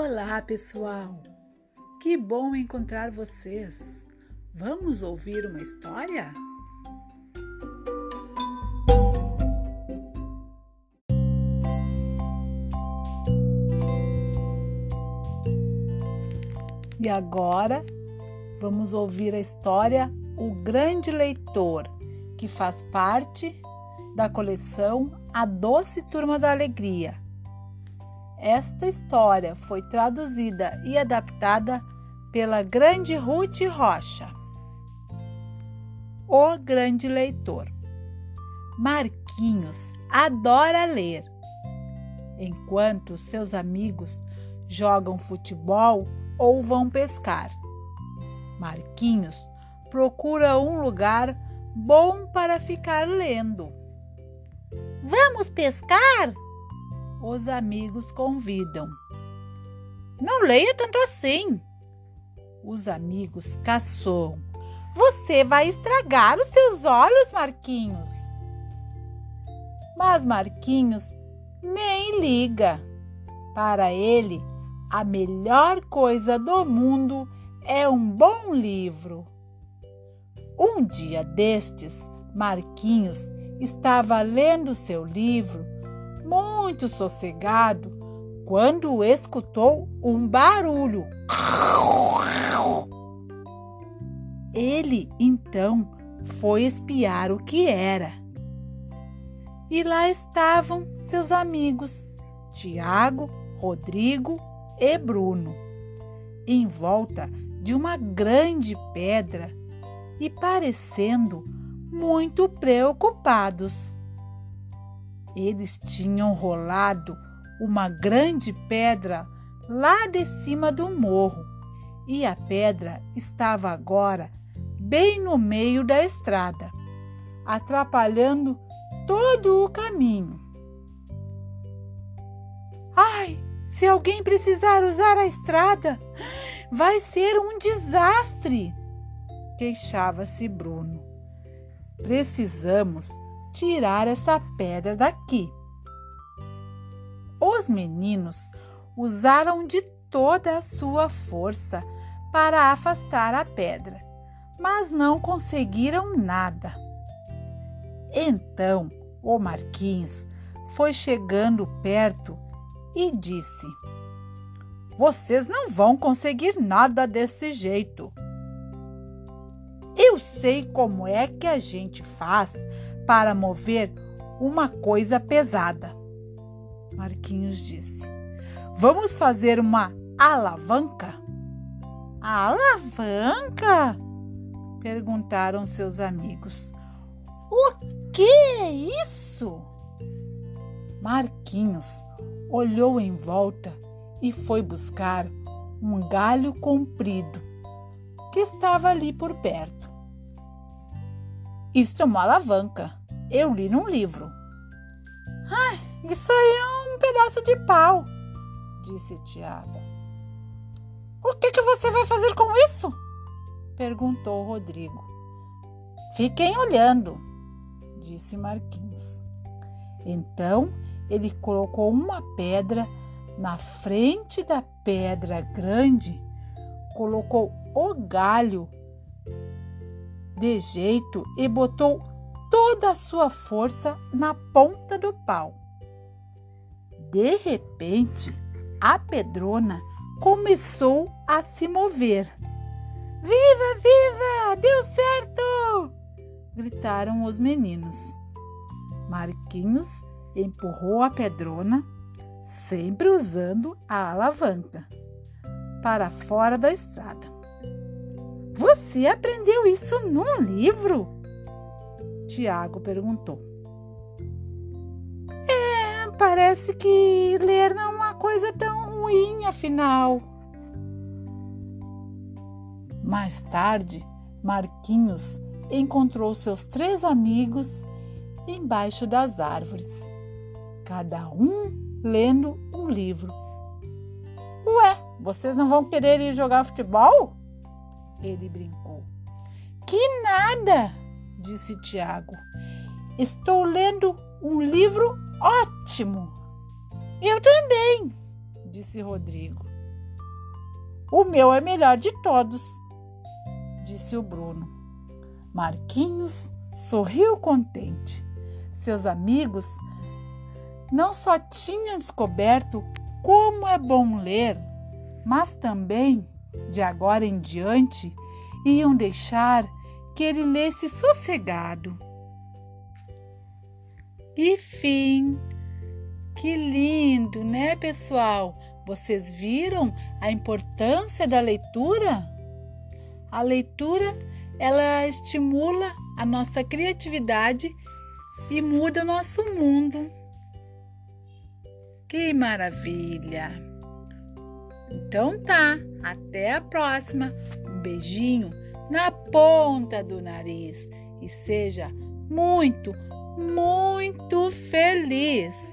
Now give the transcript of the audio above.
Olá, pessoal! Que bom encontrar vocês! Vamos ouvir uma história? E agora vamos ouvir a história O Grande Leitor, que faz parte da coleção A Doce Turma da Alegria esta história foi traduzida e adaptada pela grande Ruth Rocha. O Grande Leitor. Marquinhos adora ler. Enquanto seus amigos jogam futebol ou vão pescar. Marquinhos procura um lugar bom para ficar lendo. Vamos pescar? Os amigos convidam. Não leia tanto assim. Os amigos caçoam. Você vai estragar os seus olhos, Marquinhos. Mas Marquinhos nem liga. Para ele, a melhor coisa do mundo é um bom livro. Um dia destes, Marquinhos estava lendo seu livro muito sossegado quando escutou um barulho. Ele então foi espiar o que era. E lá estavam seus amigos, Tiago, Rodrigo e Bruno, em volta de uma grande pedra e parecendo muito preocupados. Eles tinham rolado uma grande pedra lá de cima do morro e a pedra estava agora bem no meio da estrada, atrapalhando todo o caminho. Ai, se alguém precisar usar a estrada, vai ser um desastre! Queixava-se Bruno. Precisamos tirar essa pedra daqui. Os meninos usaram de toda a sua força para afastar a pedra, mas não conseguiram nada. Então o Marquinhos foi chegando perto e disse: Vocês não vão conseguir nada desse jeito. Eu sei como é que a gente faz para mover uma coisa pesada. Marquinhos disse: Vamos fazer uma alavanca? Alavanca? perguntaram seus amigos. O que é isso? Marquinhos olhou em volta e foi buscar um galho comprido que estava ali por perto. Isto é uma alavanca, eu li num livro. Ai, isso aí é um pedaço de pau, disse Tiago. O que, que você vai fazer com isso? perguntou Rodrigo. Fiquem olhando, disse Marquinhos. Então ele colocou uma pedra na frente da pedra grande, colocou o galho de jeito e botou toda a sua força na ponta do pau. De repente, a pedrona começou a se mover. Viva, viva! Deu certo! gritaram os meninos. Marquinhos empurrou a pedrona, sempre usando a alavanca, para fora da estrada. Você aprendeu isso num livro? Tiago perguntou. É, parece que ler não é uma coisa tão ruim, afinal. Mais tarde, Marquinhos encontrou seus três amigos embaixo das árvores, cada um lendo um livro. Ué, vocês não vão querer ir jogar futebol? Ele brincou. Que nada! Disse Tiago. Estou lendo um livro ótimo. Eu também, disse Rodrigo. O meu é melhor de todos, disse o Bruno. Marquinhos sorriu contente. Seus amigos não só tinham descoberto como é bom ler, mas também, de agora em diante, iam deixar que ele lesse sossegado. E fim. Que lindo, né, pessoal? Vocês viram a importância da leitura? A leitura, ela estimula a nossa criatividade e muda o nosso mundo. Que maravilha! Então tá, até a próxima. Um beijinho na ponta do nariz e seja muito, muito feliz!